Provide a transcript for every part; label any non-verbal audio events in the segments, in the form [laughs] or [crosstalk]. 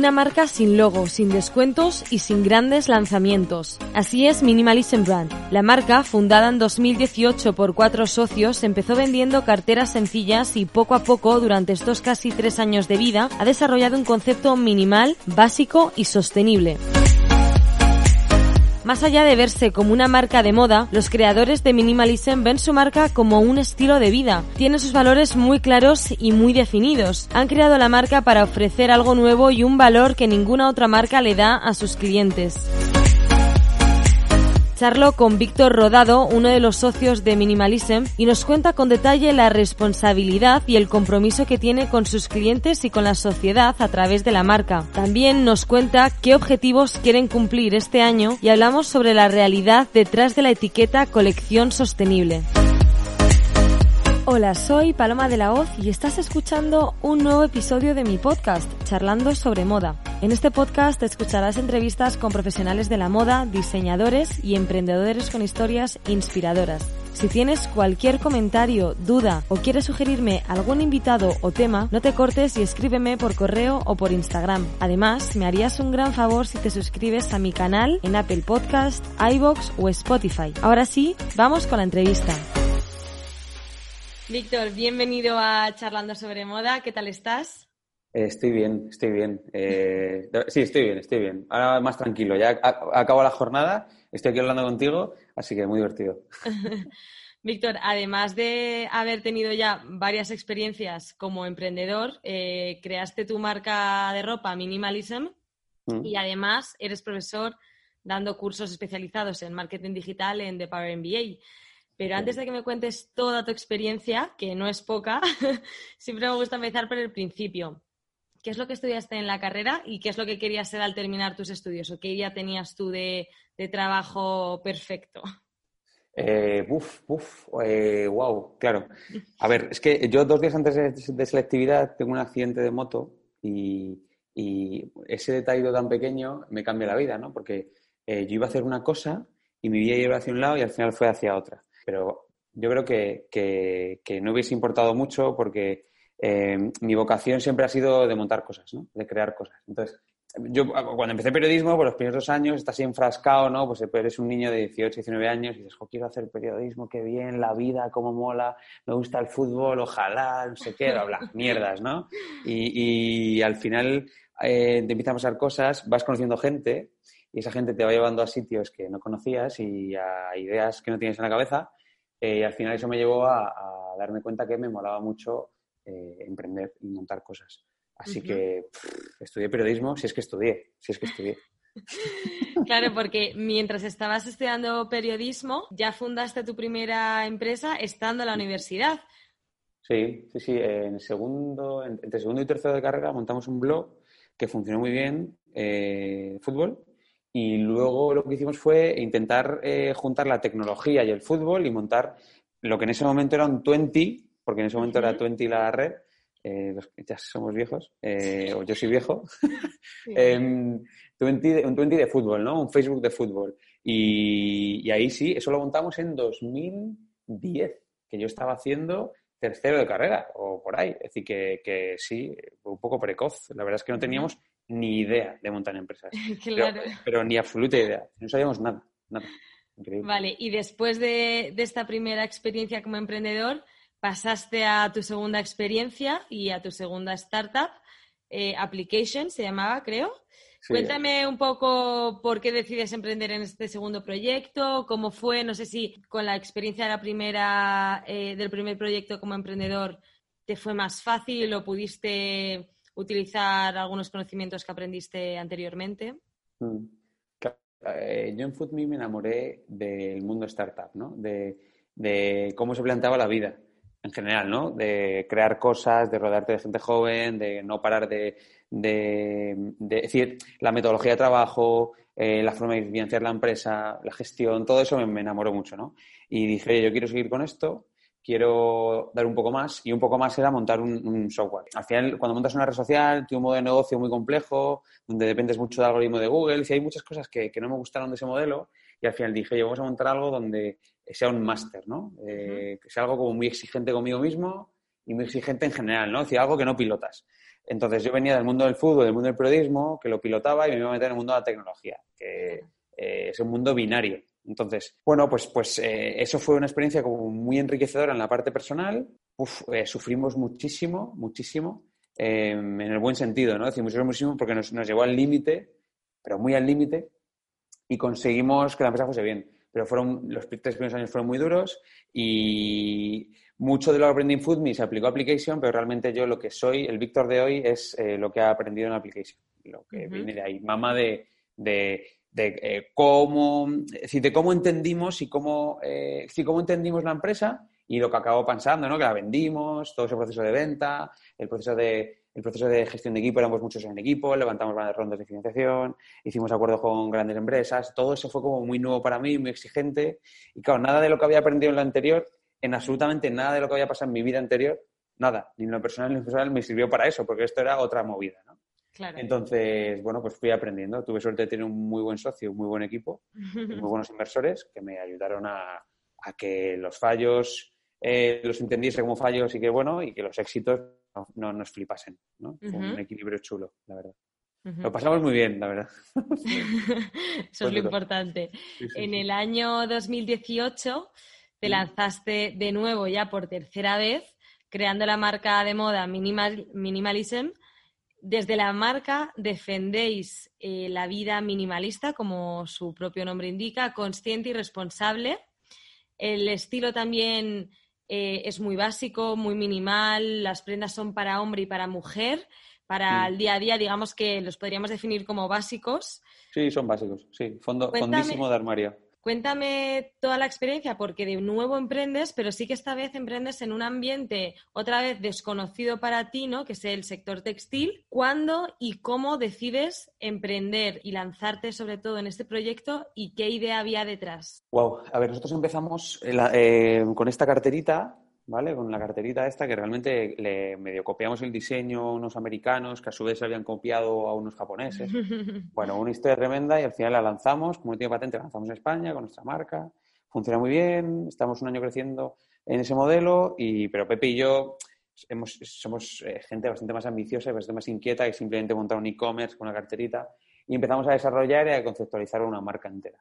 Una marca sin logo, sin descuentos y sin grandes lanzamientos. Así es Minimalism Brand. La marca, fundada en 2018 por cuatro socios, empezó vendiendo carteras sencillas y poco a poco, durante estos casi tres años de vida, ha desarrollado un concepto minimal, básico y sostenible. Más allá de verse como una marca de moda, los creadores de Minimalism ven su marca como un estilo de vida. Tiene sus valores muy claros y muy definidos. Han creado la marca para ofrecer algo nuevo y un valor que ninguna otra marca le da a sus clientes. Charlo con Víctor Rodado, uno de los socios de Minimalism, y nos cuenta con detalle la responsabilidad y el compromiso que tiene con sus clientes y con la sociedad a través de la marca. También nos cuenta qué objetivos quieren cumplir este año y hablamos sobre la realidad detrás de la etiqueta colección sostenible. Hola, soy Paloma de la Hoz y estás escuchando un nuevo episodio de mi podcast, Charlando sobre Moda. En este podcast escucharás entrevistas con profesionales de la moda, diseñadores y emprendedores con historias inspiradoras. Si tienes cualquier comentario, duda o quieres sugerirme algún invitado o tema, no te cortes y escríbeme por correo o por Instagram. Además, me harías un gran favor si te suscribes a mi canal en Apple Podcast, iBox o Spotify. Ahora sí, vamos con la entrevista. Víctor, bienvenido a Charlando sobre Moda. ¿Qué tal estás? Eh, estoy bien, estoy bien. Eh, sí, estoy bien, estoy bien. Ahora más tranquilo. Ya acabo la jornada, estoy aquí hablando contigo, así que muy divertido. [laughs] Víctor, además de haber tenido ya varias experiencias como emprendedor, eh, creaste tu marca de ropa Minimalism mm. y además eres profesor dando cursos especializados en marketing digital en The Power MBA. Pero antes de que me cuentes toda tu experiencia, que no es poca, [laughs] siempre me gusta empezar por el principio. ¿Qué es lo que estudiaste en la carrera y qué es lo que querías ser al terminar tus estudios? ¿O qué idea tenías tú de, trabajo perfecto? Eh, uf, uf, eh, wow, claro. A ver, es que yo dos días antes de, selectividad tengo un accidente de moto y, ese detalle tan pequeño me cambia la vida, ¿no? Porque eh, yo iba a hacer una cosa y mi vida iba hacia un lado y al final fue hacia otra pero yo creo que, no hubiese importado mucho porque eh, mi vocación siempre ha sido de montar cosas, ¿no? de crear cosas. Entonces, yo cuando empecé periodismo, por los primeros dos años, estás enfrascado, ¿no? Pues eres un niño de 18, 19 años y dices, quiero hacer periodismo, qué bien, la vida, cómo mola, me gusta el fútbol, ojalá, no sé qué, bla, bla, [laughs] mierdas, ¿no? Y, al final eh, te empiezan a pasar cosas, vas conociendo gente y esa gente te va llevando a sitios que no conocías y a ideas que no tienes en la cabeza eh, y al final eso me llevó a, darme cuenta que me molaba mucho eh, emprender y montar cosas. Así que estudié periodismo, si es que estudié, si es que estudié. [laughs] Claro, porque mientras estabas estudiando periodismo, ya fundaste tu primera empresa estando en la universidad. Sí, sí, sí. En segundo, entre segundo y tercero de carrera montamos un blog que funcionó muy bien, eh, fútbol, y luego lo que hicimos fue intentar eh, juntar la tecnología y el fútbol y montar lo que en ese momento era un 20, porque en ese momento era 20 la red, eh, ya somos viejos, eh, o yo soy viejo, [laughs] [laughs] em, un 20 de fútbol, ¿no? Un Facebook de fútbol. Y, y, ahí sí, eso lo montamos en 2010, que yo estaba haciendo tercero de carrera o por ahí. Es decir, que, que sí, un poco precoz. La verdad es que no teníamos ni idea de montar empresas. [laughs] pero, ni absoluta idea. No sabíamos nada, nada. Vale, y después de, esta primera experiencia como emprendedor, pasaste a tu segunda experiencia y a tu segunda startup, eh, Application se llamaba, creo. Cuéntame un poco por qué decides emprender en este segundo proyecto, cómo fue, no sé si con la experiencia de la primera, eh, del primer proyecto como emprendedor te fue más fácil o pudiste utilizar algunos conocimientos que aprendiste anteriormente. Mm. Eh, yo en FoodMe me enamoré del mundo startup, ¿no? De, cómo se planteaba la vida en general, ¿no? De crear cosas, de rodearte de gente joven, de no parar de, de, decir, la metodología de trabajo, eh, la forma de financiar la empresa, la gestión, todo eso me, me enamoró mucho, ¿no? Y dije, yo quiero seguir con esto quiero dar un poco más y un poco más era montar un, software. Al final, cuando montas una red social, tiene un modo de negocio muy complejo, donde dependes mucho del algoritmo de Google, y hay muchas cosas que, no me gustaron de ese modelo y al final dije, yo vamos a montar algo donde sea un máster, ¿no? Eh, que sea algo como muy exigente conmigo mismo y muy exigente en general, ¿no? Es decir, algo que no pilotas. Entonces yo venía del mundo del fútbol, del mundo del periodismo, que lo pilotaba y me iba a meter en el mundo de la tecnología, que eh, es un mundo binario. Entonces, bueno, pues, pues eh, eso fue una experiencia como muy enriquecedora en la parte personal. Eh, sufrimos muchísimo, muchísimo, em, en el buen sentido, ¿no? Decimos muchísimo porque nos, nos llevó al límite, pero muy al límite, y conseguimos que la empresa fuese bien. Pero fueron, los tres primeros años fueron muy duros y mucho de lo que aprendí en FoodMe se aplicó a Application, pero realmente yo lo que soy, el Víctor de hoy, es eh, lo que ha aprendido en Application, lo que viene de ahí. Mamá de de eh, cómo, de cómo entendimos y cómo, eh, cómo entendimos la empresa y lo que acabó pensando, ¿no? Que la vendimos, todo ese proceso de venta, el proceso de, el proceso de gestión de equipo, éramos muchos en equipo, levantamos grandes rondas de financiación, hicimos acuerdos con grandes empresas, todo eso fue como muy nuevo para mí, muy exigente y claro, nada de lo que había aprendido en lo anterior, en absolutamente nada de lo que había pasado en mi vida anterior, nada, ni en lo personal ni en lo personal me sirvió para eso, porque esto era otra movida, ¿no? Entonces, bueno, pues fui aprendiendo. Tuve suerte de tener un muy buen socio, un muy buen equipo, muy [laughs] buenos inversores que me ayudaron a, que los fallos eh, los entendiese como fallos y que, bueno, y que los éxitos no, nos flipasen, ¿no? un equilibrio chulo, la verdad. Lo pasamos muy bien, la verdad. [laughs] Eso es lo importante. en el año 2018 te lanzaste de nuevo ya por tercera vez creando la marca de moda Minimal, Minimalism desde la marca defendéis eh, la vida minimalista, como su propio nombre indica, consciente y responsable. El estilo también eh, es muy básico, muy minimal. Las prendas son para hombre y para mujer. Para el día a día, digamos que los podríamos definir como básicos. Sí, son básicos. Sí, Fondo, fondísimo de armario. Cuéntame toda la experiencia, porque de nuevo emprendes, pero sí que esta vez emprendes en un ambiente otra vez desconocido para ti, ¿no? Que es el sector textil. ¿Cuándo y cómo decides emprender y lanzarte sobre todo en este proyecto y qué idea había detrás? Wow, a ver, nosotros empezamos eh, con esta carterita ¿vale? Con la carterita esta que realmente le medio copiamos el diseño a unos americanos que a su vez se habían copiado a unos japoneses. [laughs] Bueno, una historia tremenda y al final la lanzamos, como tiene patente, la lanzamos en España con nuestra marca. Funciona muy bien, estamos un año creciendo en ese modelo, y, pero Pepe y yo hemos, somos eh, gente bastante más ambiciosa y bastante más inquieta que simplemente montar un e-commerce con una carterita y empezamos a desarrollar y a conceptualizar una marca entera.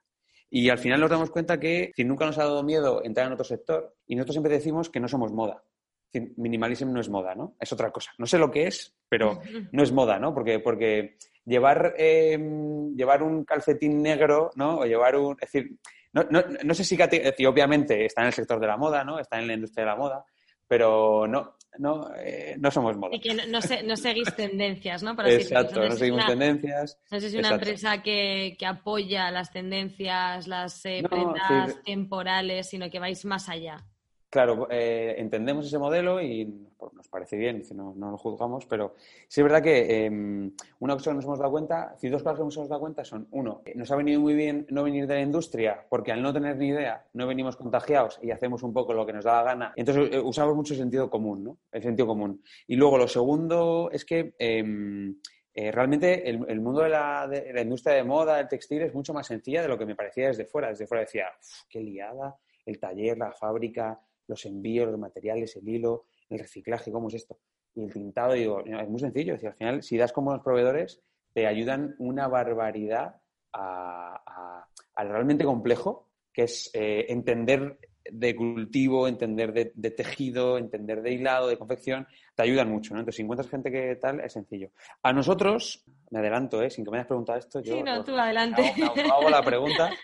Y al final nos damos cuenta que si nunca nos ha dado miedo entrar en otro sector y nosotros siempre decimos que no somos moda. Minimalism no es moda, ¿no? Es otra cosa. No sé lo que es, pero no es moda, ¿no? Porque, porque llevar, em, llevar un calcetín negro, ¿no? O llevar un... Es decir, no, no, no sé si obviamente está en el sector de la moda, ¿no? Está en la industria de la moda, pero no, no, eh, no somos moda. Y que no, no, seguís tendencias, ¿no? Exacto, no, seguimos tendencias. No sé si es una empresa que, que, apoya las tendencias, las eh, prendas temporales, sino que vais más allá. Claro, eh, entendemos ese modelo y pues, nos parece bien, no, no lo juzgamos, pero sí es verdad que em, una cosa que nos hemos dado cuenta, si dos cosas que nos hemos dado cuenta son, uno, nos ha venido muy bien no venir de la industria porque al no tener ni idea no venimos contagiados y hacemos un poco lo que nos da la gana. Entonces eh, usamos mucho el sentido común, ¿no? El sentido común. Y luego lo segundo es que em, eh, realmente el, mundo de la, de la, industria de moda, el textil, es mucho más sencilla de lo que me parecía desde fuera. Desde fuera decía, qué liada, el taller, la fábrica, los envíos, los materiales, el hilo, el reciclaje, ¿cómo es esto? Y el tintado, digo, es muy sencillo. Es al final, si das como los proveedores, te ayudan una barbaridad a, realmente complejo, que es eh, entender de cultivo, entender de, tejido, entender de hilado, de confección, te ayudan mucho, ¿no? Entonces, si encuentras gente que tal, es sencillo. A nosotros, me adelanto, ¿eh? Sin que me hayas preguntado esto, yo... Sí, no, tú adelante. Hago, la pregunta. [laughs]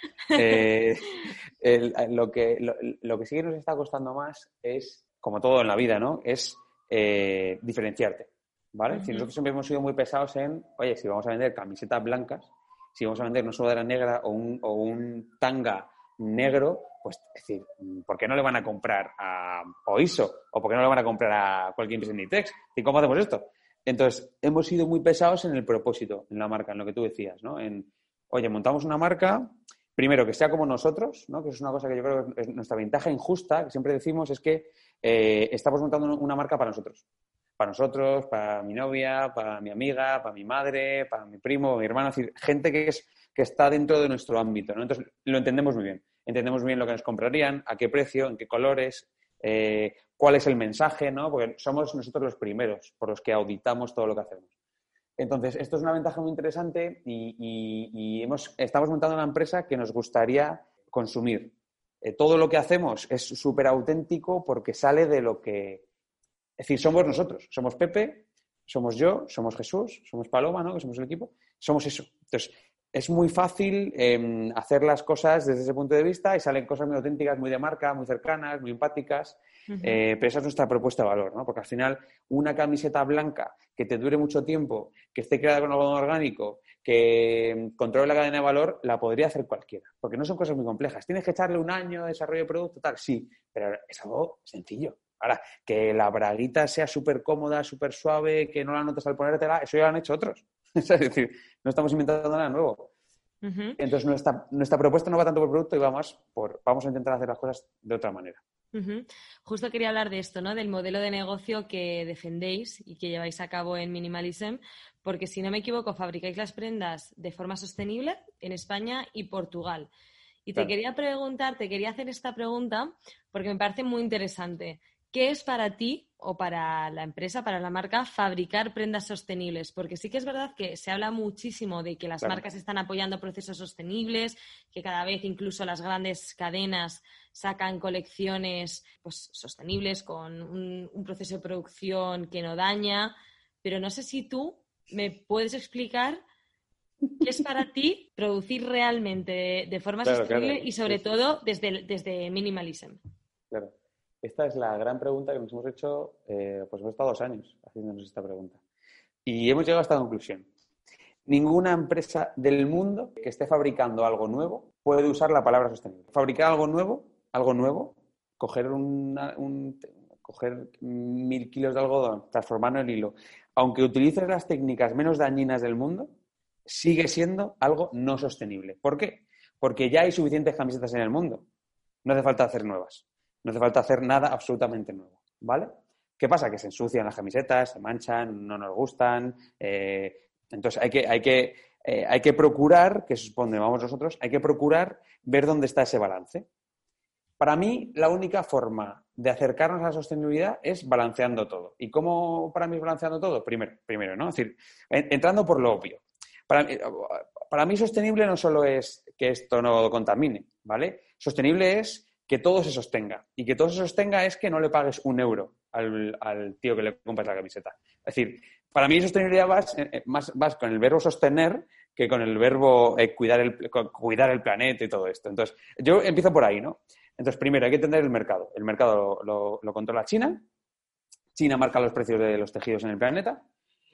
Eh, lo, que, lo, que sí que nos está costando más es, como todo en la vida, ¿no? Es eh, diferenciarte. ¿vale? Si nosotros siempre hemos sido muy pesados en, oye, si vamos a vender camisetas blancas, si vamos a vender una sudadera negra o un, o un tanga negro, pues es decir, ¿por qué no le van a comprar a Oiso? ¿O por qué no le van a comprar a cualquier empresa de Inditex? ¿Y cómo hacemos esto? Entonces, hemos sido muy pesados en el propósito, en la marca, en lo que tú decías, ¿no? En, oye, montamos una marca, primero que sea como nosotros, ¿no? Que es una cosa que yo creo que es nuestra ventaja injusta, que siempre decimos, es que eh, estamos montando una marca para nosotros. Para nosotros, para mi novia, para mi amiga, para mi madre, para mi primo, mi hermano, es decir, gente que, es, que está dentro de nuestro ámbito. Entonces, lo entendemos muy bien. Entendemos bien lo que nos comprarían, a qué precio, en qué colores, eh, cuál es el mensaje, ¿no? Porque somos nosotros los primeros por los que auditamos todo lo que hacemos. Entonces, esto es una ventaja muy interesante y, hemos, estamos montando una empresa que nos gustaría consumir. Eh, todo lo que hacemos es súper auténtico porque sale de lo que... Es decir, somos nosotros. Somos Pepe, somos yo, somos Jesús, somos Paloma, ¿no? Que somos el equipo. Somos eso. Entonces, es muy fácil em, hacer las cosas desde ese punto de vista y salen cosas muy auténticas, muy de marca, muy cercanas, muy empáticas. Eh, pero esa es nuestra propuesta de valor, ¿no? Porque al final una camiseta blanca que te dure mucho tiempo, que esté creada con algodón orgánico, que controle la cadena de valor, la podría hacer cualquiera. Porque no son cosas muy complejas. Tienes que echarle un año de desarrollo de producto, tal, sí, pero es algo sencillo. Ahora, que la braguita sea súper cómoda, súper suave, que no la notes al ponértela, eso ya lo han hecho otros. [laughs] es decir, no estamos inventando nada nuevo. Entonces, nuestra, nuestra propuesta no va tanto por producto y va más por, vamos a intentar hacer las cosas de otra manera. Justo quería hablar de esto, ¿no? Del modelo de negocio que defendéis y que lleváis a cabo en Minimalism, porque si no me equivoco, fabricáis las prendas de forma sostenible en España y Portugal. Y te quería preguntar, te quería hacer esta pregunta porque me parece muy interesante. ¿Qué es para ti o para la empresa, para la marca, fabricar prendas sostenibles? Porque sí que es verdad que se habla muchísimo de que las marcas están apoyando procesos sostenibles, que cada vez incluso las grandes cadenas sacan colecciones pues, sostenibles con un, proceso de producción que no daña. Pero no sé si tú me puedes explicar qué es para ti producir realmente de, forma sostenible y sobre todo desde, desde minimalism. Claro. Esta es la gran pregunta que nos hemos hecho, eh, pues hemos estado dos años haciéndonos esta pregunta. Y hemos llegado a esta conclusión. Ninguna empresa del mundo que esté fabricando algo nuevo puede usar la palabra sostenible. Fabricar algo nuevo, algo nuevo, coger, un, coger mil kilos de algodón, transformarlo en hilo, aunque utilices las técnicas menos dañinas del mundo, sigue siendo algo no sostenible. ¿Por qué? Porque ya hay suficientes camisetas en el mundo. No hace falta hacer nuevas. No hace falta hacer nada absolutamente nuevo, ¿vale? ¿Qué pasa? Que se ensucian las camisetas, se manchan, no nos gustan. Eh, entonces hay que, hay, que, eh, hay que procurar, que es donde vamos nosotros, hay que procurar ver dónde está ese balance. Para mí, la única forma de acercarnos a la sostenibilidad es balanceando todo. ¿Y cómo para mí es balanceando todo? Primero, primero ¿no? Decir, entrando por lo obvio. Para, para mí, sostenible no solo es que esto no contamine, ¿vale? Sostenible es que todo se sostenga. Y que todo se sostenga es que no le pagues un euro al, tío que le compras la camiseta. Es decir, para mí sostenibilidad vas, eh, eh, más, vas con el verbo sostener que con el verbo eh, cuidar, el, cuidar el planeta y todo esto. Entonces, yo empiezo por ahí, ¿no? Entonces, primero hay que entender el mercado. El mercado lo, controla China. China marca los precios de los tejidos en el planeta.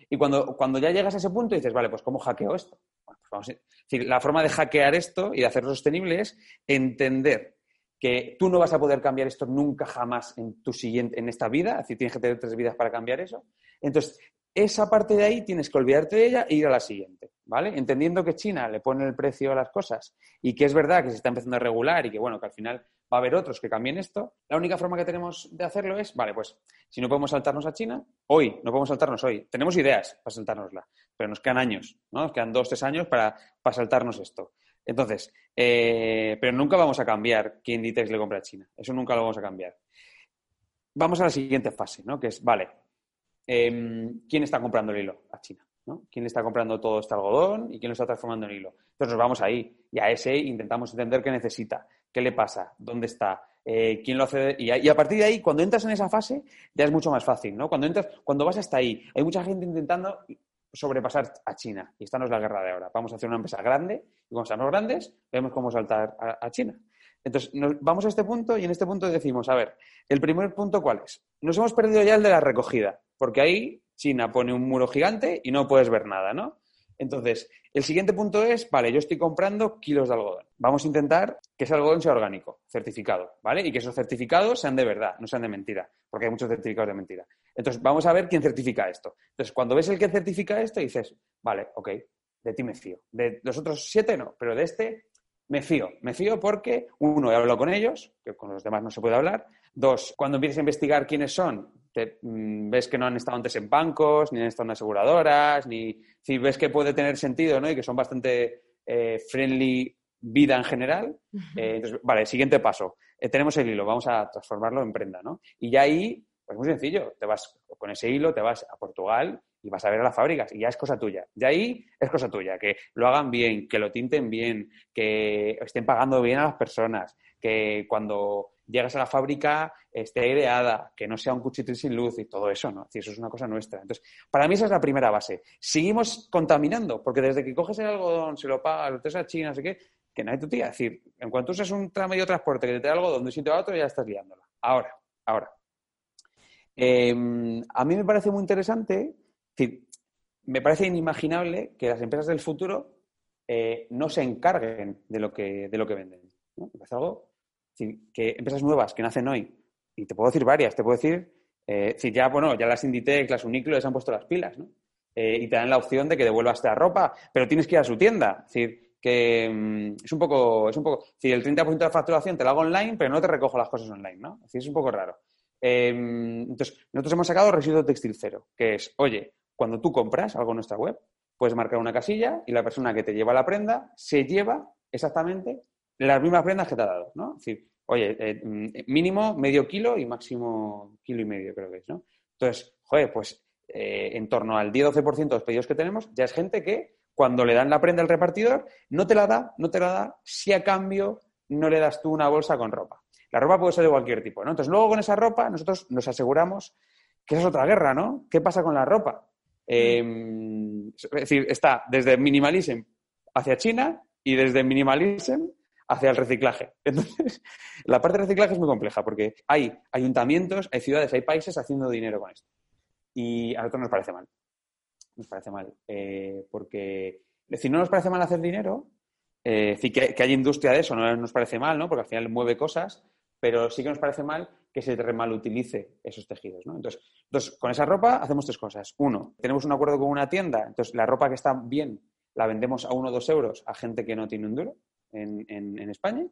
Y cuando, cuando ya llegas a ese punto dices, vale, pues ¿cómo hackeo esto? Pues vamos a decir, la forma de hackear esto y de hacerlo sostenible es entender que tú no vas a poder cambiar esto nunca jamás en tu siguiente, en esta vida, así tienes que tener tres vidas para cambiar eso. Entonces, esa parte de ahí tienes que olvidarte de ella e ir a la siguiente, ¿vale? Entendiendo que China le pone el precio a las cosas y que es verdad que se está empezando a regular y que, bueno, que al final va a haber otros que cambien esto, la única forma que tenemos de hacerlo es, vale, pues si no podemos saltarnos a China, hoy, no podemos saltarnos hoy, tenemos ideas para saltárnosla, pero nos quedan años, ¿no? Nos quedan dos, tres años para, para saltarnos esto. Entonces, eh, pero nunca vamos a cambiar que Inditex le compra a China. Eso nunca lo vamos a cambiar. Vamos a la siguiente fase, ¿no? Que es, vale, em, ¿quién está comprando el hilo a China? ¿no? ¿Quién le está comprando todo este algodón y quién lo está transformando en hilo? Entonces nos vamos ahí y a ese intentamos entender qué necesita, qué le pasa, dónde está, eh, quién lo hace. Y a, y a, partir de ahí, cuando entras en esa fase, ya es mucho más fácil, ¿no? Cuando entras, cuando vas hasta ahí, hay mucha gente intentando sobrepasar a China. Y esta no es la guerra de ahora. Vamos a hacer una empresa grande y cuando seamos grandes, vemos cómo saltar a, China. Entonces, nos, vamos a este punto y en este punto decimos, a ver, el primer punto cuál es? Nos hemos perdido ya el de la recogida. porque ahí China pone un muro gigante y no puedes ver nada, ¿no? Entonces, el siguiente punto es, vale, yo estoy comprando kilos de algodón. Vamos a intentar que ese algodón sea orgánico, certificado, ¿vale? Y que esos certificados sean de verdad, no sean de mentira, porque hay muchos certificados de mentira. Entonces, vamos a ver quién certifica esto. Entonces, cuando ves el que certifica esto, dices, vale, ok, de ti me fío. De los otros siete no, pero de este me fío. Me fío porque, uno, he hablado con ellos, que con los demás no se puede hablar. Dos, cuando empiezas a investigar quiénes son, te, mm, ves que no han estado antes en bancos, ni han estado en aseguradoras, ni si ves que puede tener sentido, ¿no? Y que son bastante eh, friendly vida en general. Eh, entonces, vale, siguiente paso. Eh, tenemos el hilo, vamos a transformarlo en prenda, ¿no? Y ya ahí, pues muy sencillo, te vas con ese hilo, te vas a Portugal y vas a ver a las fábricas y ya es cosa tuya. De ahí es cosa tuya, que lo hagan bien, que lo tinten bien, que estén pagando bien a las personas, que cuando llegas a la fábrica esté aireada, que no sea un cuchitril sin luz y todo eso, ¿no? eso es una cosa nuestra. Entonces, para mí esa es la primera base. Seguimos contaminando, porque desde que coges el algodón, se lo pagas, lo traes a China, no sé qué, que hay tu tía. Es decir, en cuanto usas un medio de transporte que te trae algodón de un sitio a otro, ya estás liándola. Ahora, ahora. Em, a mí me parece muy interesante, decir, me parece inimaginable que las empresas del futuro eh, no se encarguen de lo que, de lo que venden. ¿no? Es algo que empresas nuevas que nacen hoy, y te puedo decir varias, te puedo decir, eh, ya, bueno, ya las Inditex, las Uniqlo les han puesto las pilas, ¿no? Eh, y te dan la opción de que devuelvas esta ropa, pero tienes que ir a su tienda. Es decir, que mm, es un poco, es un poco, si el 30% de la facturación te la hago online, pero no te recojo las cosas online, ¿no? Es decir, es un poco raro. Em, entonces, nosotros hemos sacado residuo textil cero, que es, oye, cuando tú compras algo en nuestra web, puedes marcar una casilla y la persona que te lleva la prenda se lleva exactamente las mismas prendas que te ha dado, ¿no? Es decir, oye, eh, mm, mínimo medio kilo y máximo kilo y medio, creo que es, ¿no? Entonces, joder, pues eh, en torno al 10-12% de los pedidos que tenemos, ya es gente que cuando le dan la prenda al repartidor, no te la da, no te la da, si a cambio no le das tú una bolsa con ropa. La ropa puede ser de cualquier tipo, ¿no? Entonces, luego con esa ropa, nosotros nos aseguramos que esa es otra guerra, ¿no? ¿Qué pasa con la ropa? Em, es decir, está desde minimalism hacia China y desde minimalism hacia el reciclaje. [laughs] Entonces, la parte de reciclaje es muy compleja porque hay ayuntamientos, hay ciudades, hay países haciendo dinero con esto. Y a nosotros nos parece mal. Nos parece mal. Eh, porque, si no nos parece mal hacer dinero, eh, que, que, hay industria de eso, no nos parece mal, ¿no? Porque al final mueve cosas, pero sí que nos parece mal que se remalutilice esos tejidos, ¿no? Entonces, entonces, con esa ropa hacemos tres cosas. Uno, tenemos un acuerdo con una tienda, entonces la ropa que está bien la vendemos a uno o dos euros a gente que no tiene un duro en, España.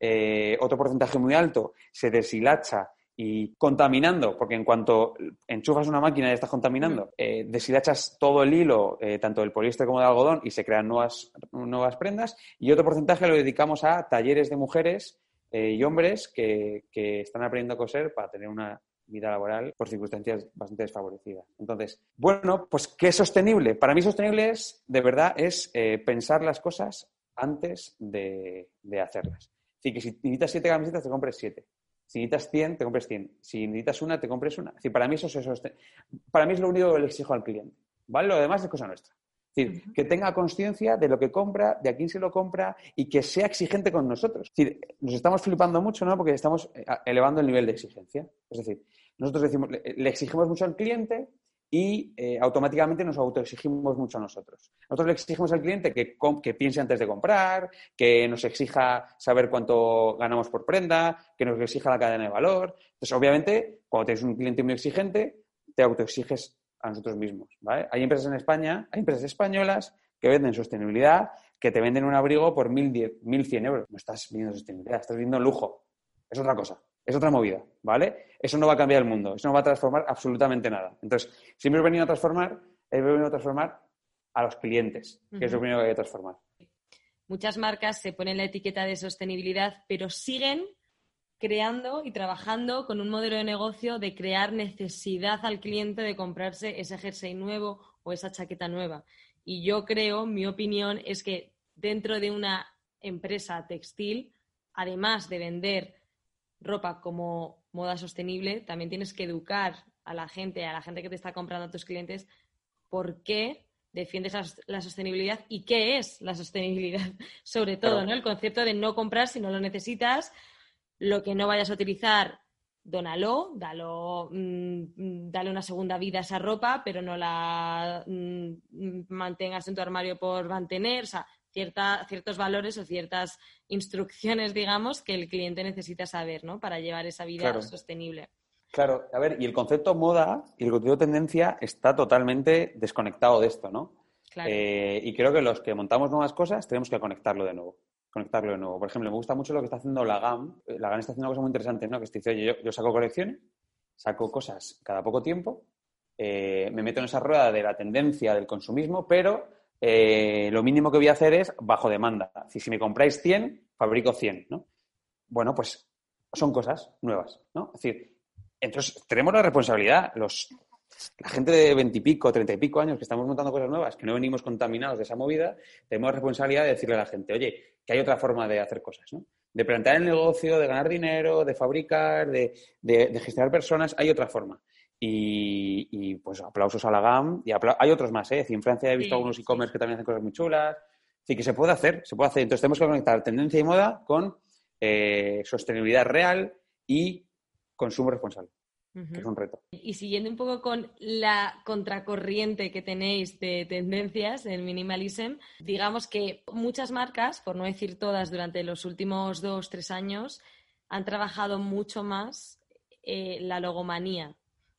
Eh, otro porcentaje muy alto se deshilacha y contaminando, porque en cuanto enchufas una máquina y estás contaminando, eh, deshilachas todo el hilo, eh, tanto del poliéster como del algodón, y se crean nuevas, nuevas prendas. Y otro porcentaje lo dedicamos a talleres de mujeres y hombres que, que, están aprendiendo a coser para tener una vida laboral por circunstancias bastante desfavorecidas. Entonces, bueno, pues ¿qué es sostenible? Para mí sostenible es, de verdad, es pensar las cosas antes de, hacerlas. Así que si necesitas siete camisetas, te compres siete. Si necesitas 100, te compres 100. Si necesitas una, te compres una. Es para mí eso es, para mí es lo único que le exijo al cliente. ¿Vale? Lo demás es cosa nuestra. Es decir, que tenga conciencia de lo que compra, de a quién se lo compra y que sea exigente con nosotros. Es decir, nos estamos flipando mucho, ¿no? Porque estamos eh, elevando el nivel de exigencia. Es decir, nosotros decimos, le exigimos mucho al cliente, y eh, automáticamente nos autoexigimos mucho a nosotros. Nosotros le exigimos al cliente que, que, piense antes de comprar, que nos exija saber cuánto ganamos por prenda, que nos exija la cadena de valor. Entonces, obviamente, cuando tienes un cliente muy exigente, te autoexiges a nosotros mismos. Hay empresas en España, hay empresas españolas que venden sostenibilidad, que te venden un abrigo por 1.100 euros. No estás viendo sostenibilidad, estás viendo lujo. Es otra cosa. Es otra movida, ¿vale? Eso no va a cambiar el mundo, eso no va a transformar absolutamente nada. Entonces, si hemos venido a transformar, hemos venido a transformar a los clientes, que es lo primero que hay que transformar. Muchas marcas se ponen la etiqueta de sostenibilidad, pero siguen creando y trabajando con un modelo de negocio de crear necesidad al cliente de comprarse ese jersey nuevo o esa chaqueta nueva. Y yo creo, mi opinión es que dentro de una empresa textil, además de vender ropa como moda sostenible, también tienes que educar a la gente, a la gente que te está comprando, a tus clientes, por qué defiendes la, sostenibilidad y qué es la sostenibilidad, [laughs] sobre todo, ¿no? El concepto de no comprar si no lo necesitas, lo que no vayas a utilizar dónalo, dalo, mm, dale una segunda vida a esa ropa, pero no la mm, mantengas en tu armario por mantener, o sea, cierta, ciertos valores o ciertas instrucciones, digamos, que el cliente necesita saber, ¿no? Para llevar esa vida sostenible. Claro, a ver, y el concepto moda y el concepto tendencia está totalmente desconectado de esto, ¿no? Eh, y creo que los que montamos nuevas cosas tenemos que conectarlo de nuevo. Conectarlo de nuevo. Por ejemplo, me gusta mucho lo que está haciendo la GAM. Eh, la GAM está haciendo una cosa muy interesante, ¿no? Que dice, oye, yo, saco colecciones, saco cosas cada poco tiempo, eh, me meto en esa rueda de la tendencia del consumismo, pero lo mínimo que voy a hacer es bajo demanda. Si, me compráis 100, fabrico 100, ¿no? Bueno, pues son cosas nuevas, ¿no? Es decir, entonces tenemos la responsabilidad, los la gente de veintipico, treinta y pico años que estamos montando cosas nuevas, que no venimos contaminados de esa movida, tenemos la responsabilidad de decirle a la gente, oye, que hay otra forma de hacer cosas, ¿no? De plantear el negocio, de ganar dinero, de fabricar, de, gestionar personas, hay otra forma. Y, pues aplausos a la GAM y hay otros más, ¿eh? en Francia he visto algunos e-commerce que también hacen cosas muy chulas. Sí, que se puede hacer, se puede hacer. Entonces tenemos que conectar tendencia y moda con eh, sostenibilidad real y consumo responsable que es un reto. Y siguiendo un poco con la contracorriente que tenéis de tendencias en minimalism, digamos que muchas marcas, por no decir todas, durante los últimos dos, tres años, han trabajado mucho más eh, la logomanía,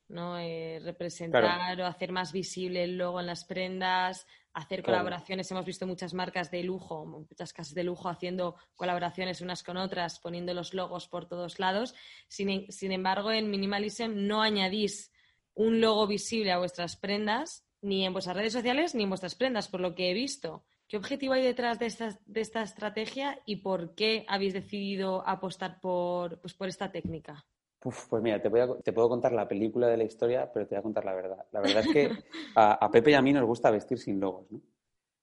¿no? Eh, representar o hacer más visible el logo en las prendas, hacer colaboraciones. Hemos visto muchas marcas de lujo, muchas casas de lujo haciendo colaboraciones unas con otras, poniendo los logos por todos lados. Sin, sin embargo, en Minimalism no añadís un logo visible a vuestras prendas, ni en vuestras redes sociales, ni en vuestras prendas, por lo que he visto. ¿Qué objetivo hay detrás de esta, de esta estrategia y por qué habéis decidido apostar por, pues, por esta técnica? Pues mira, te, te, puedo contar la película de la historia, pero te voy a contar la verdad. La verdad es que [laughs] a, Pepe y a mí nos gusta vestir sin logos, ¿no?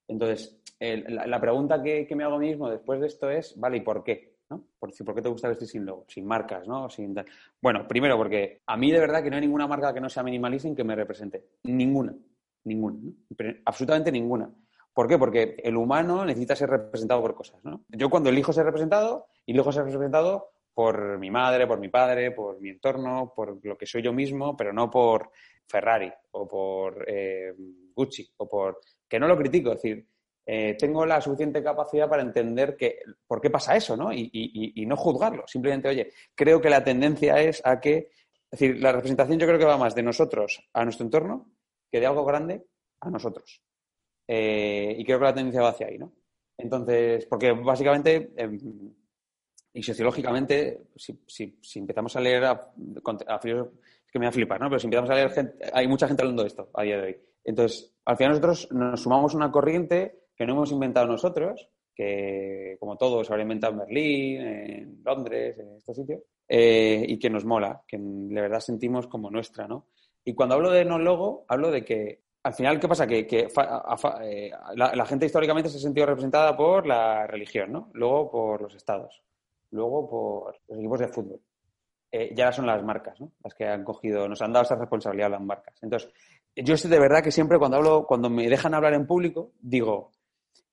Entonces, la, pregunta que, me hago mismo después de esto es, vale, ¿y por qué? ¿no? Por, ¿Por qué te gusta vestir sin logos? Sin marcas, ¿no? Sin bueno, primero porque a mí de verdad que no hay ninguna marca que no sea minimalism que me represente. Ninguna. Ninguna. Absolutamente ninguna. ¿Por qué? Porque el humano necesita ser representado por cosas, ¿no? Yo cuando elijo ser representado, elijo ser representado por mi madre, por mi padre, por mi entorno, por lo que soy yo mismo, pero no por Ferrari o por eh, Gucci o por... que no lo critico, es decir, eh, tengo la suficiente capacidad para entender que, por qué pasa eso, ¿no? Y, no juzgarlo. Simplemente, oye, creo que la tendencia es a que, es decir, la representación yo creo que va más de nosotros a nuestro entorno que de algo grande a nosotros. Eh, y creo que la tendencia va hacia ahí, ¿no? Entonces, porque básicamente em, y sociológicamente, si, si, empezamos a leer a, es que me va a flipar, ¿no? Pero si empezamos a leer gente, hay mucha gente hablando de esto a día de hoy. Entonces, al final nosotros nos sumamos una corriente que no hemos inventado nosotros, que como todos se habrá inventado en Berlín, en Londres, en estos sitios, eh, y que nos mola, que de verdad sentimos como nuestra, ¿no? Y cuando hablo de no logo, hablo de que al final, ¿qué pasa? Que, eh, la, la, gente históricamente se ha sentido representada por la religión, ¿no? Luego por los estados luego por los equipos de fútbol. Eh, ya son las marcas, ¿no? Las que han cogido, nos han dado esa responsabilidad a las marcas. Entonces, yo de verdad que siempre cuando hablo, cuando me dejan hablar en público, digo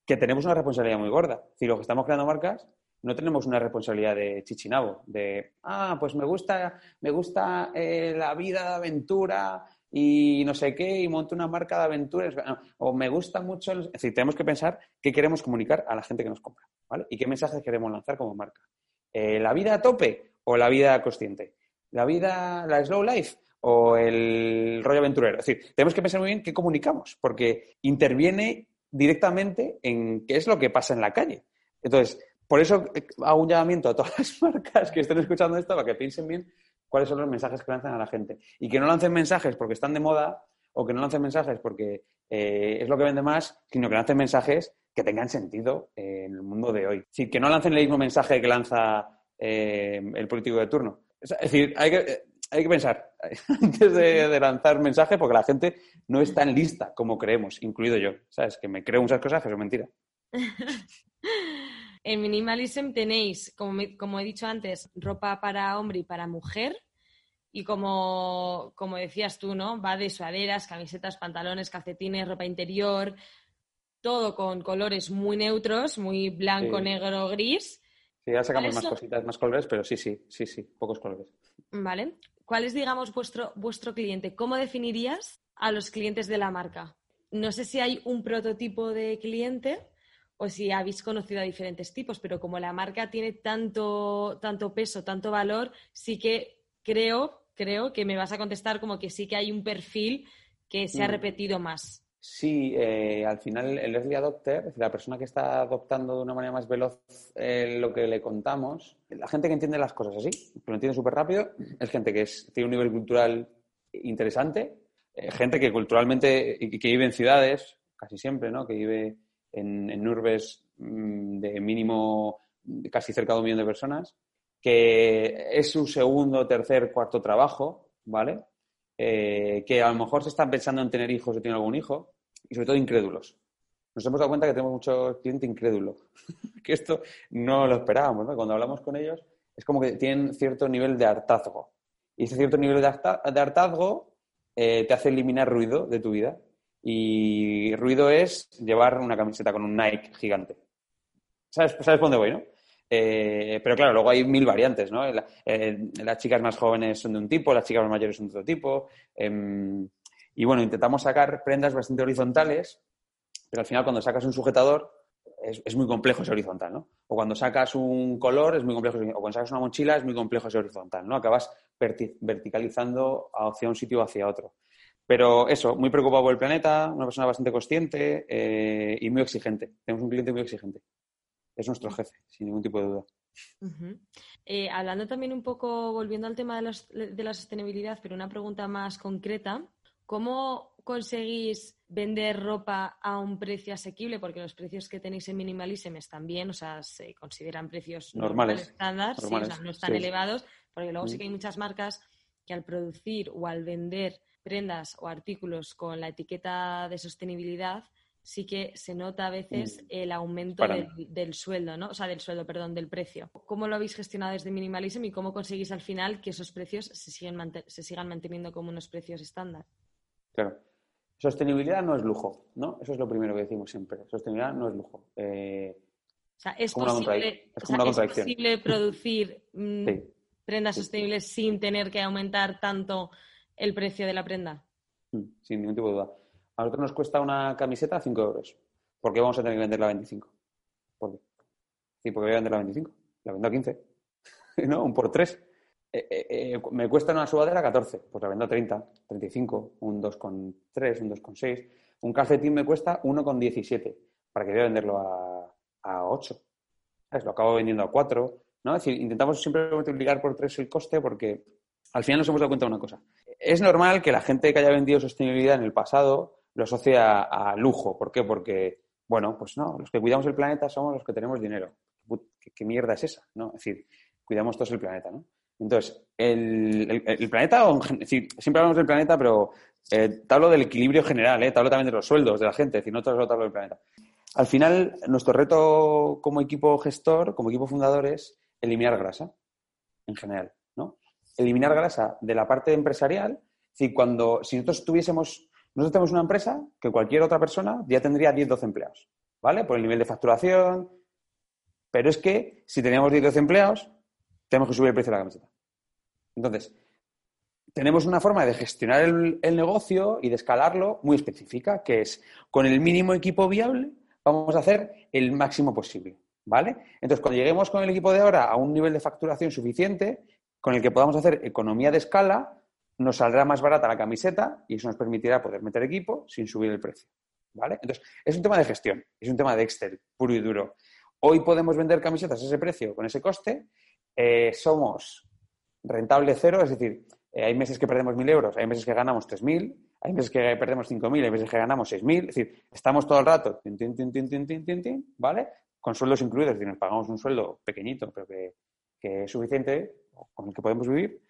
que tenemos una responsabilidad muy gorda. Si los que estamos creando marcas, no tenemos una responsabilidad de chichinabo, de, ah, pues me gusta, me gusta eh, la vida de aventura y no sé qué, y monto una marca de aventuras, o me gusta mucho, es decir, tenemos que pensar qué queremos comunicar a la gente que nos compra, ¿vale? Y qué mensajes queremos lanzar como marca. Eh, ¿La vida a tope o la vida consciente? ¿La vida, la slow life o el rollo aventurero? Es decir, tenemos que pensar muy bien qué comunicamos, porque interviene directamente en qué es lo que pasa en la calle. Entonces, por eso hago un llamamiento a todas las [laughs] marcas que estén escuchando esto para que piensen bien cuáles son los mensajes que lanzan a la gente. Y que no lancen mensajes porque están de moda o que no lancen mensajes porque eh, es lo que vende más, sino que lancen mensajes que tengan sentido en el mundo de hoy. Es que no lancen el mismo mensaje que lanza eh, el político de turno. Es decir, hay que, hay que pensar [laughs] antes de, lanzar mensajes porque la gente no es tan lista como creemos, incluido yo. ¿Sabes? Que me creo muchas cosas que son mentiras. [laughs] en Minimalism tenéis, como, como, he dicho antes, ropa para hombre y para mujer. Y como, como decías tú, ¿no? Va de suaderas, camisetas, pantalones, calcetines, ropa interior, todo con colores muy neutros, muy blanco, negro, gris. Sí, ya sacamos más cositas, más colores, pero sí, sí, sí, sí, pocos colores. Vale. ¿Cuál es, digamos, vuestro, vuestro cliente? ¿Cómo definirías a los clientes de la marca? No sé si hay un prototipo de cliente o si habéis conocido a diferentes tipos, pero como la marca tiene tanto, tanto peso, tanto valor, sí que creo, creo que me vas a contestar como que sí que hay un perfil que se ha mm. repetido más. Sí, eh, al final el early adopter, la persona que está adoptando de una manera más veloz eh, lo que le contamos, la gente que entiende las cosas así, que lo entiende súper rápido, es gente que tiene un nivel cultural interesante, eh, gente que culturalmente, que vive en ciudades, casi siempre, ¿no? Que vive en, en urbes mm, de mínimo casi cerca de un millón de personas, que es su segundo, tercer, cuarto trabajo, ¿vale? Eh, que a lo mejor se están pensando en tener hijos o tienen algún hijo, y sobre todo incrédulos. Nos hemos dado cuenta que tenemos mucho cliente incrédulo, [laughs] que esto no lo esperábamos. Cuando hablamos con ellos es como que tienen cierto nivel de hartazgo. Y ese cierto nivel de, hartazgo eh, te hace eliminar ruido de tu vida. Y ruido es llevar una camiseta con un Nike gigante. ¿Sabes, ¿Sabes dónde voy, no? Eh, pero claro, luego hay mil variantes, ¿no? Eh, las chicas más jóvenes son de un tipo, las chicas más mayores son de otro tipo. Em, y bueno, intentamos sacar prendas bastante horizontales, pero al final cuando sacas un sujetador es, muy complejo ese horizontal, ¿no? O cuando sacas un color es muy complejo, o cuando sacas una mochila es muy complejo ese horizontal, ¿no? Acabas verticalizando hacia un sitio o hacia otro. Pero eso, muy preocupado por el planeta, una persona bastante consciente eh, y muy exigente. Tenemos un cliente muy exigente es nuestro jefe, sin ningún tipo de duda. Eh, hablando también un poco, volviendo al tema de, de, la sostenibilidad, pero una pregunta más concreta, ¿cómo conseguís vender ropa a un precio asequible? Porque los precios que tenéis en Minimalism están bien, o sea, se consideran precios normales, estándar, no están elevados, porque luego sí que hay muchas marcas que al producir o al vender prendas o artículos con la etiqueta de sostenibilidad, sí que se nota a veces mm. el aumento del, sueldo, ¿no? O sea, del sueldo, perdón, del precio. ¿Cómo lo habéis gestionado desde Minimalism y cómo conseguís al final que esos precios se, se sigan manteniendo como unos precios estándar? Claro. Sostenibilidad no es lujo, ¿no? Eso es lo primero que decimos siempre. Sostenibilidad no es lujo. Eh, o sea, es, posible, posible, producir mm, prendas sostenibles sin tener que aumentar tanto el precio de la prenda. Mm, sin ningún tipo de duda. A nosotros nos cuesta una camiseta 5 euros. ¿Por qué vamos a tener que venderla a 25? ¿Por qué? Sí, porque voy a venderla a 25. La vendo a 15. [laughs] ¿No? Un por 3. Eh, eh, eh, me cuesta una sudadera 14. Pues la vendo a 30, 35, un 2,3, un 2,6. Un calcetín me cuesta 1,17. ¿Para que voy a venderlo a, a 8? Lo acabo vendiendo a 4. ¿no? Es decir, intentamos siempre multiplicar por 3 el coste porque al final nos hemos dado cuenta de una cosa. Es normal que la gente que haya vendido sostenibilidad en el pasado lo asocia a, lujo. ¿Por qué? Porque, bueno, pues no, los que cuidamos el planeta somos los que tenemos dinero. ¿Qué, mierda es esa? ¿no? Es decir, cuidamos todos el planeta, ¿no? Entonces, el, planeta, siempre hablamos del planeta, pero eh, te hablo del equilibrio general, eh, te hablo también de los sueldos de la gente, es decir, no te hablo del planeta. Al final, nuestro reto como equipo gestor, como equipo fundador, es eliminar grasa, en general, ¿no? Eliminar grasa de la parte empresarial, es cuando, si nosotros tuviésemos nosotros tenemos una empresa que cualquier otra persona ya tendría 10, 12 empleados, ¿vale? Por el nivel de facturación. Pero es que si teníamos 10, 12 empleados, tenemos que subir el precio de la camiseta. Entonces, tenemos una forma de gestionar el, negocio y de escalarlo muy específica, que es con el mínimo equipo viable vamos a hacer el máximo posible, ¿vale? Entonces, cuando lleguemos con el equipo de ahora a un nivel de facturación suficiente, con el que podamos hacer economía de escala, nos saldrá más barata la camiseta y eso nos permitirá poder meter equipo sin subir el precio. ¿Vale? Entonces, es un tema de gestión, es un tema de Excel, puro y duro. Hoy podemos vender camisetas a ese precio, con ese coste. Eh, somos rentable cero, es decir, eh, hay meses que perdemos mil euros, hay meses que ganamos 3.000, hay meses que perdemos 5.000, hay meses que ganamos 6.000. Es decir, estamos todo el rato, ¿vale? Con sueldos incluidos, es decir, nos pagamos un sueldo pequeñito, pero que, que es suficiente, con el que podemos vivir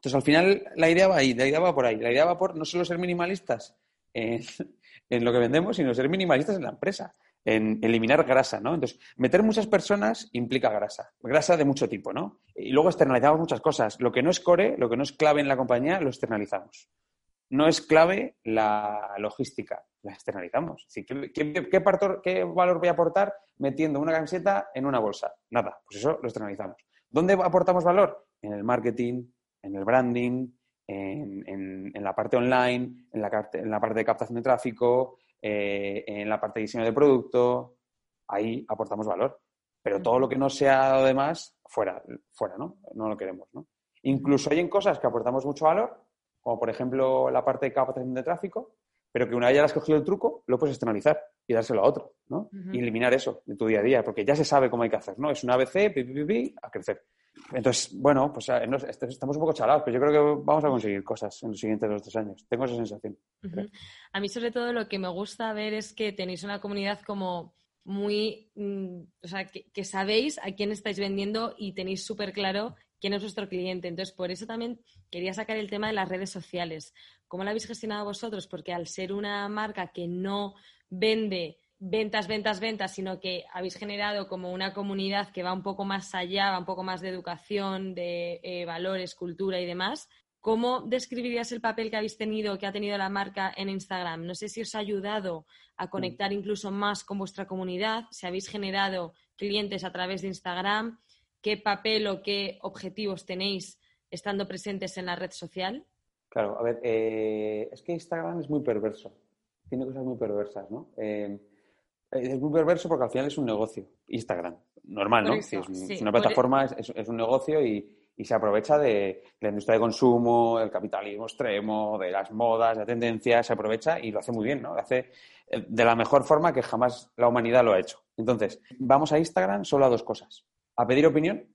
entonces, al final, la idea va ahí, la idea va por ahí. La idea va por no solo ser minimalistas [laughs] en, lo que vendemos, sino ser minimalistas en la empresa, en eliminar grasa, ¿no? Entonces, meter muchas personas implica grasa, grasa de mucho tipo, ¿no? Y luego externalizamos muchas cosas. Lo que no es core, lo que no es clave en la compañía, lo externalizamos. No es clave la logística, la externalizamos. ¿qué, qué valor voy a aportar metiendo una camiseta en una bolsa? Nada, pues eso lo externalizamos. ¿Dónde aportamos valor? En el marketing, en el branding, en, la parte online, en la, en la, parte de captación de tráfico, eh, en la parte de diseño de producto. Ahí aportamos valor. Pero todo lo que no sea lo demás, fuera, fuera, ¿no? No lo queremos, ¿no? Incluso hay en cosas que aportamos mucho valor, como por ejemplo la parte de captación de tráfico, pero que una vez ya has cogido el truco, lo puedes externalizar y dárselo a otro, ¿no? Y eliminar eso de tu día a día, porque ya se sabe cómo hay que hacer, ¿no? Es una ABC, pi, a crecer. Entonces, bueno, pues este, estamos un poco chalados, pero yo creo que vamos a conseguir cosas en los siguientes dos tres años. Tengo esa sensación. A mí, sobre todo, lo que me gusta ver es que tenéis una comunidad como muy. Mm, o sea, que, sabéis a quién estáis vendiendo y tenéis súper claro quién es vuestro cliente. Entonces, por eso también quería sacar el tema de las redes sociales. ¿Cómo lo habéis gestionado vosotros? Porque al ser una marca que no vende ventas, ventas, ventas, sino que habéis generado como una comunidad que va un poco más allá, va un poco más de educación, de eh, valores, cultura y demás. ¿Cómo describirías el papel que habéis tenido, que ha tenido la marca en Instagram? No sé si os ha ayudado a conectar incluso más con vuestra comunidad, si habéis generado clientes a través de Instagram, qué papel o qué objetivos tenéis estando presentes en la red social. Claro, a ver, eh, es que Instagram es muy perverso, tiene cosas muy perversas, ¿no? Eh, es muy perverso porque al final es un negocio, Instagram, normal, ¿no? es, una plataforma, es, un negocio y, se aprovecha de la industria de consumo, el capitalismo extremo, de las modas, de tendencias, se aprovecha y lo hace muy bien, ¿no? Lo hace eh, de la mejor forma que jamás la humanidad lo ha hecho. Entonces, vamos a Instagram solo a dos cosas. A pedir opinión,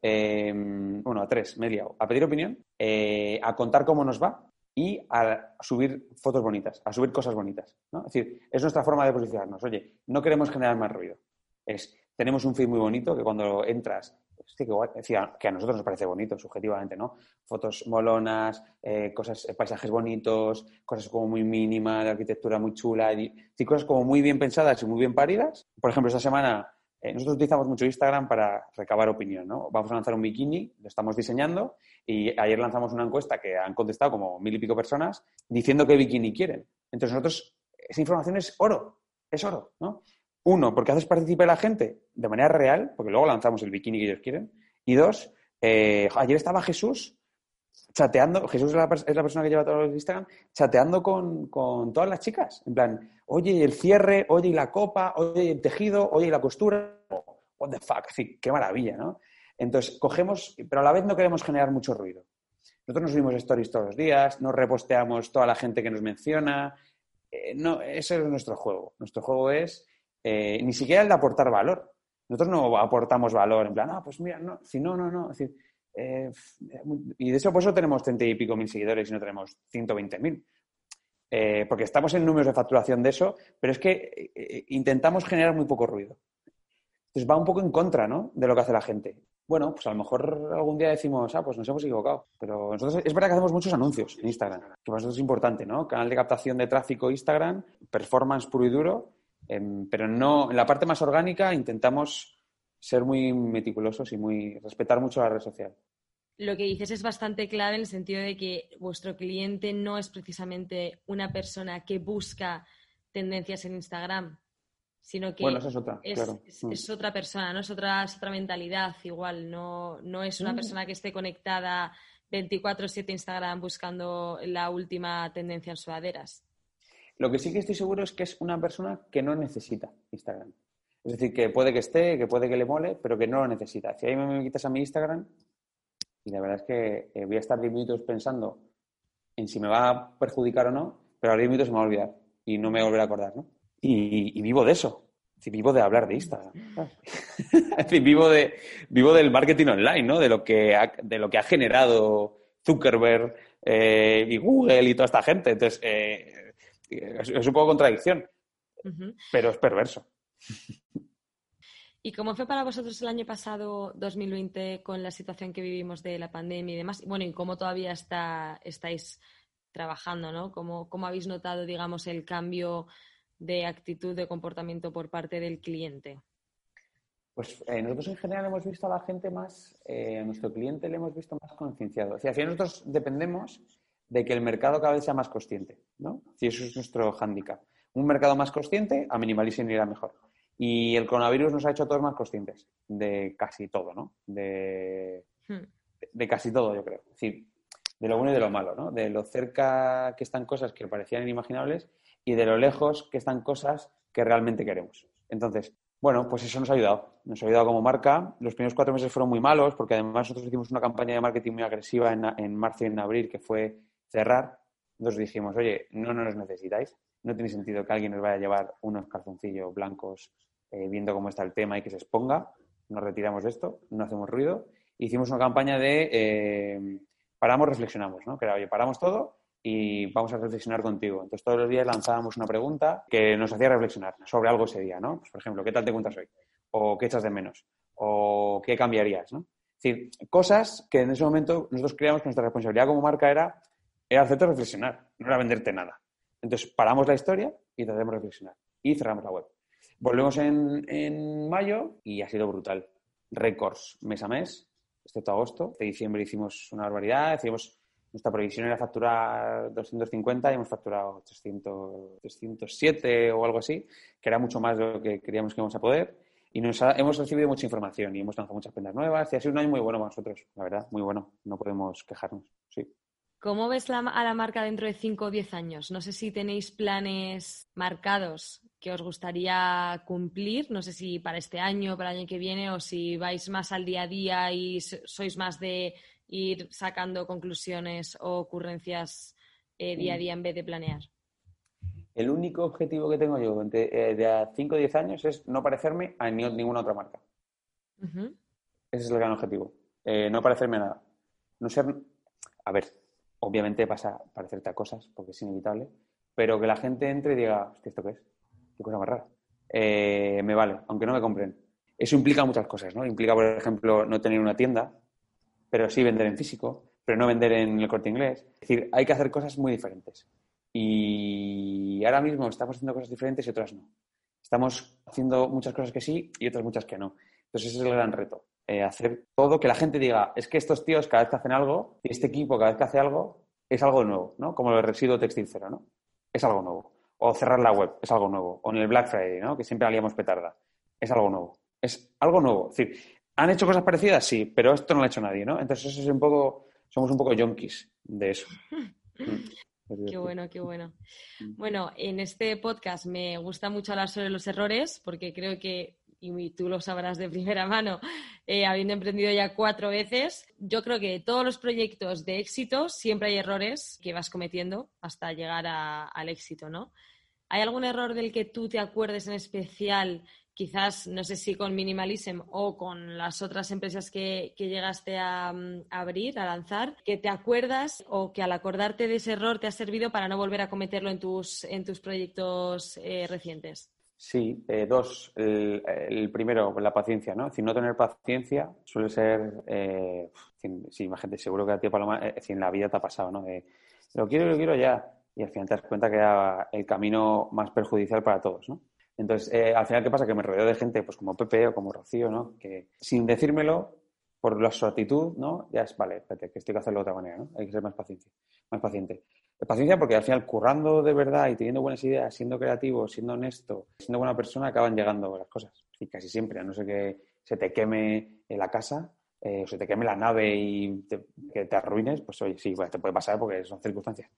em, bueno, a tres, me he liado. A pedir opinión, eh, a contar cómo nos va y a subir fotos bonitas, a subir cosas bonitas. ¿no? Es decir, es nuestra forma de posicionarnos. Oye, no queremos generar más ruido. Es, tenemos un feed muy bonito que cuando entras, que, que a nosotros nos parece bonito, subjetivamente, ¿no? Fotos molonas, eh, cosas, eh, paisajes bonitos, cosas como muy mínimas, de arquitectura muy chula, y, cosas como muy bien pensadas y muy bien paridas. Por ejemplo, esta semana eh, nosotros utilizamos mucho Instagram para recabar opinión, ¿no? Vamos a lanzar un bikini, lo estamos diseñando y ayer lanzamos una encuesta que han contestado como mil y pico personas diciendo qué bikini quieren. Entonces nosotros, esa información es oro, es oro, ¿no? Uno, porque haces participar a la gente de manera real, porque luego lanzamos el bikini que ellos quieren. Y dos, eh, ayer estaba Jesús chateando, Jesús es la, persona que lleva todo el Instagram, chateando con, todas las chicas. En plan, oye, el cierre, oye, la copa, oye, el tejido, oye, la costura. What the fuck, qué maravilla, ¿no? Entonces, cogemos, pero a la vez no queremos generar mucho ruido. Nosotros nos subimos stories todos los días, nos reposteamos toda la gente que nos menciona. Eh, no, ese es nuestro juego. Nuestro juego es eh, ni siquiera el de aportar valor. Nosotros no aportamos valor en plan, ah, pues mira, no, si no, no, no. Es decir, eh, y de eso, por eso tenemos 30 y pico mil seguidores y no tenemos 120 mil. Eh, porque estamos en números de facturación de eso, pero es que eh, intentamos generar muy poco ruido. Entonces va un poco en contra ¿no? de lo que hace la gente. Bueno, pues a lo mejor algún día decimos, ah, pues nos hemos equivocado. Pero nosotros es verdad que hacemos muchos anuncios en Instagram, que para nosotros es importante, ¿no? Canal de captación de tráfico Instagram, performance puro y duro, em, pero no, en la parte más orgánica intentamos ser muy meticulosos y muy respetar mucho la red social. Lo que dices es bastante clave en el sentido de que vuestro cliente no es precisamente una persona que busca tendencias en Instagram, sino que es, otra, mm. es, otra persona, no es otra, otra mentalidad igual, no, no es una mm. persona que esté conectada 24/7 Instagram buscando la última tendencia en sudaderas. Lo que sí que estoy seguro es que es una persona que no necesita Instagram. Es decir, que puede que esté, que puede que le mole, pero que no lo necesita. Si ahí me, quitas a mi Instagram, y la verdad es que eh, voy a estar 10 minutos pensando en si me va a perjudicar o no, pero a 10 minutos se me va a olvidar y no me voy a volver a acordar, ¿no? Y, vivo de eso. Es vivo de hablar de Instagram. [laughs] es decir, vivo, de, vivo del marketing online, ¿no? De lo que ha, de lo que ha generado Zuckerberg eh, y Google y toda esta gente. Entonces, eh, es, un poco contradicción, pero es perverso. ¿Y cómo fue para vosotros el año pasado, 2020, con la situación que vivimos de la pandemia y demás? Bueno, y cómo todavía está, estáis trabajando, ¿no? ¿Cómo, habéis notado, digamos, el cambio de actitud, de comportamiento por parte del cliente? Pues eh, nosotros en general hemos visto a la gente más, eh, a nuestro cliente le hemos visto más concienciado. O sea, final nosotros dependemos de que el mercado cada vez sea más consciente, ¿no? Si eso es nuestro hándicap. Un mercado más consciente, a minimalism irá mejor. Y el coronavirus nos ha hecho a todos más conscientes de casi todo, ¿no? De, hmm. de casi todo, yo creo. Es decir, de lo bueno y de lo malo, ¿no? De lo cerca que están cosas que parecían inimaginables y de lo lejos que están cosas que realmente queremos. Entonces, bueno, pues eso nos ha ayudado. Nos ha ayudado como marca. Los primeros cuatro meses fueron muy malos porque además nosotros hicimos una campaña de marketing muy agresiva en, en marzo y en abril que fue cerrar. Entonces dijimos, oye, no, no nos necesitáis. No tiene sentido que alguien nos vaya a llevar unos calzoncillos blancos eh, viendo cómo está el tema y que se exponga. Nos retiramos de esto, no hacemos ruido. Hicimos una campaña de eh, paramos, reflexionamos, ¿no? Que era, oye, paramos todo y vamos a reflexionar contigo. Entonces, todos los días lanzábamos una pregunta que nos hacía reflexionar sobre algo ese día, ¿no? Pues, por ejemplo, ¿qué tal te cuentas hoy? ¿O qué echas de menos? ¿O qué cambiarías, no? Es decir, cosas que en ese momento nosotros creíamos que nuestra responsabilidad como marca era, era hacerte reflexionar, no era venderte nada. Entonces, paramos la historia y te hacemos reflexionar. Y cerramos la web. Volvemos en, en mayo y ha sido brutal. Récords mes a mes, excepto agosto. De diciembre hicimos una barbaridad, hicimos nuestra previsión era facturar 250 y hemos facturado 300, 307 o algo así, que era mucho más de lo que creíamos que íbamos a poder. Y nos hemos recibido mucha información y hemos lanzado muchas prendas nuevas y ha sido un año muy bueno para nosotros, la verdad, muy bueno. No podemos quejarnos, sí. ¿Cómo ves a la marca dentro de 5 o 10 años? No sé si tenéis planes marcados que os gustaría cumplir, no sé si para este año, para el año que viene, o si vais más al día a día y sois más de ir sacando conclusiones o ocurrencias eh, día a día en vez de planear? El único objetivo que tengo yo de, eh, de 5 o 10 años es no parecerme a ninguna otra marca. Ese es el gran objetivo. Eh, no parecerme a nada. No ser. A ver, obviamente vas a parecerte a cosas porque es inevitable, pero que la gente entre y diga, ¿esto qué es? Qué cosa más rara. me vale, aunque no me compren. Eso implica muchas cosas, ¿no? Implica, por ejemplo, no tener una tienda, pero sí vender en físico, pero no vender en el corte inglés. Es decir, hay que hacer cosas muy diferentes. Y ahora mismo estamos haciendo cosas diferentes y otras no. Estamos haciendo muchas cosas que sí y otras muchas que no. Entonces ese es el gran reto. Eh, hacer todo que la gente diga, es que estos tíos cada vez que hacen algo, y este equipo cada vez que hace algo, es algo nuevo, ¿no? Como el residuo textil cero, ¿no? Es algo nuevo. O cerrar la web, es algo nuevo. O en el Black Friday, ¿no? Que siempre haríamos petarda. Es algo nuevo. Es algo nuevo. Es decir, ¿Han hecho cosas parecidas? Sí, pero esto no lo ha hecho nadie, ¿no? Entonces eso es un poco, somos un poco yonkis de eso. [laughs] Qué bueno, qué bueno. Mm. Bueno, en este podcast me gusta mucho hablar sobre los errores porque creo que, y tú lo sabrás de primera mano, eh, habiendo emprendido ya cuatro veces, yo creo que todos los proyectos de éxito siempre hay errores que vas cometiendo hasta llegar al éxito, ¿no? ¿Hay algún error del que tú te acuerdes en especial quizás, no sé si con Minimalism o con las otras empresas que, llegaste a, abrir, a lanzar, que te acuerdas o que al acordarte de ese error te ha servido para no volver a cometerlo en tus, en tus proyectos eh, recientes? Sí, eh, dos. El, primero, la paciencia, ¿no? Es no tener paciencia suele ser, eh, sí, imagínate, seguro que a ti, Paloma, eh, en la vida te ha pasado, ¿no? lo quiero, lo quiero ya. Y al final te das cuenta que era el camino más perjudicial para todos, ¿no? Entonces, eh, al final, ¿qué pasa? Que me rodeo de gente, pues como Pepe o como Rocío, ¿no? Que sin decírmelo, por la, su actitud, ¿no? Ya es, vale, espérate, que estoy que hacerlo de otra manera, ¿no? Hay que ser más paciente. Más paciente. Paciencia porque al final, currando de verdad y teniendo buenas ideas, siendo creativo, siendo honesto, siendo buena persona, acaban llegando las cosas. Y casi siempre, a no ser que se te queme en la casa, eh, o se te queme la nave y que te arruines, pues oye, sí, te puede pasar porque son circunstancias.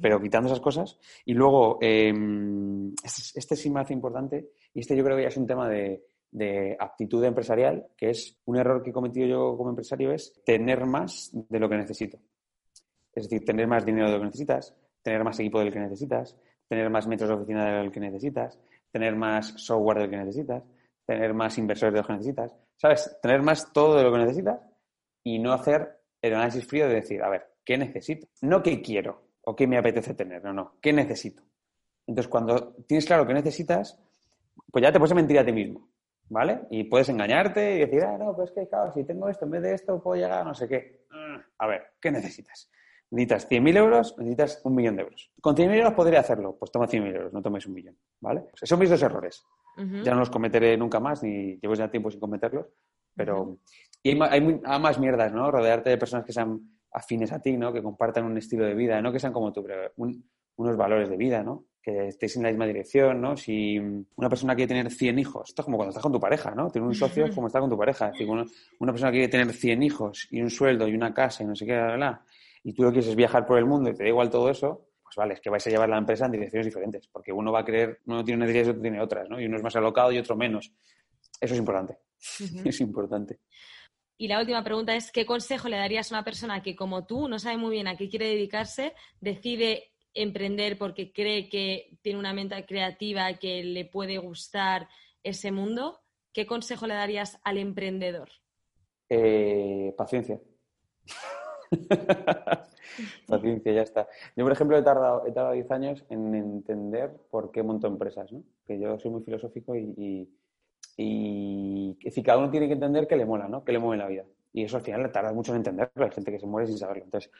Pero quitando esas cosas. Y luego, em, este, este, sí me hace importante, y este yo creo que ya es un tema de, de aptitud empresarial, que es un error que he cometido yo como empresario, es tener más de lo que necesito. Es decir, tener más dinero de lo que necesitas, tener más equipo del que necesitas, tener más metros de oficina del que necesitas, tener más software del que necesitas, tener más inversores de lo que necesitas, ¿sabes? Tener más todo de lo que necesitas y no hacer el análisis frío de decir, a ver, ¿qué necesito? No qué quiero o qué me apetece tener, no, no, ¿qué necesito? Entonces, cuando tienes claro qué necesitas, pues ya te puedes mentir a ti mismo, ¿vale? Y puedes engañarte y decir, ah, no, pues que, claro, si tengo esto, en vez de esto puedo llegar a no sé qué. Mm, a ver, ¿qué necesitas? ¿Necesitas 100.000 euros? ¿Necesitas un millón de euros? Con 100.000 euros podría hacerlo. Pues toma 100.000 euros, no tomes un millón, ¿vale? Esos son mis dos errores. Ya no los cometeré nunca más, ni llevo ya tiempo sin cometerlos, pero... Y hay, más mierdas, ¿no? Rodearte de personas que sean afines a ti, ¿no? Que compartan un estilo de vida, no que sean como tú, pero unos valores de vida, ¿no? Que estéis en la misma dirección, ¿no? Si una persona quiere tener 100 hijos, esto es como cuando estás con tu pareja, ¿no? Tener un [laughs] socio es como estar con tu pareja. Es decir, una, persona quiere tener 100 hijos y un sueldo y una casa y no sé qué, bla, y tú lo quieres viajar por el mundo y te da igual todo eso, pues vale, es que vais a llevar la empresa en direcciones diferentes, porque uno va a creer, uno tiene necesidades y otro tiene otras, ¿no? Y uno es más alocado y otro menos. Eso es importante. [laughs] Es importante. Y la última pregunta es, ¿qué consejo le darías a una persona que como tú no sabe muy bien a qué quiere dedicarse, decide emprender porque cree que tiene una mente creativa, que le puede gustar ese mundo? ¿Qué consejo le darías al emprendedor? Eh, paciencia. [laughs] [laughs] paciencia, ya está. Yo, por ejemplo, he tardado, he tardado 10 años en entender por qué monto empresas, ¿no? Que yo soy muy filosófico y y es decir, cada uno tiene que entender que le mola, ¿no? Que le mueve la vida. Y eso al final le tarda mucho en entenderlo. Hay gente que se muere sin saberlo. Entonces,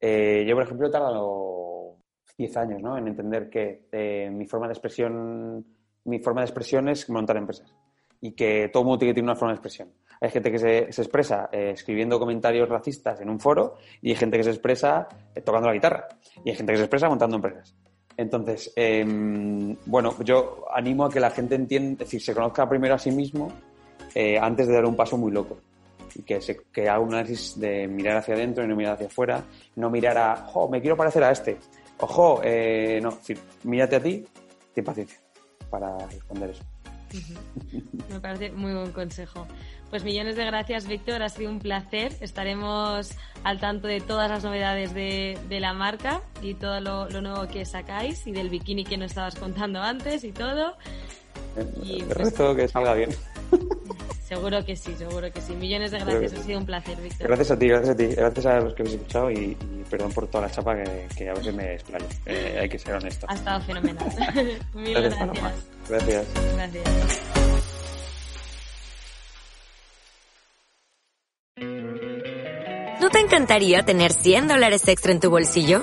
eh, yo, por ejemplo, he tardado 10 años, ¿no? En entender que eh, mi forma de expresión, mi forma de expresión es montar empresas. Y que todo mundo tiene que tener una forma de expresión. Hay gente que se, expresa eh, escribiendo comentarios racistas en un foro y hay gente que se expresa tocando la guitarra. Y hay gente que se expresa montando empresas. Entonces, em, bueno, yo animo a que la gente entienda, es decir, se conozca primero a sí mismo eh, antes de dar un paso muy loco. Y que, se, que haga un análisis de mirar hacia adentro y no mirar hacia afuera. No mirar a, jo, me quiero parecer a este. Ojo, eh, no, es decir, mírate a ti, ten paciencia para responder eso. Me parece muy buen consejo. Pues millones de gracias, Víctor. Ha sido un placer. Estaremos al tanto de todas las novedades de, la marca y todo lo, nuevo que sacáis y del bikini que nos estabas contando antes y todo. Y pues, que salga bien. [laughs] Seguro que sí, seguro que sí. Millones de gracias. Ha sido un placer, Víctor. Gracias a ti, gracias a ti. Gracias a los que habéis escuchado y, perdón por toda la chapa que, a veces me explayo. Eh, hay que ser honesto. Ha estado fenomenal. [laughs] [laughs] Mil gracias. Gracias. Gracias. ¿No te encantaría tener 100 dólares extra en tu bolsillo?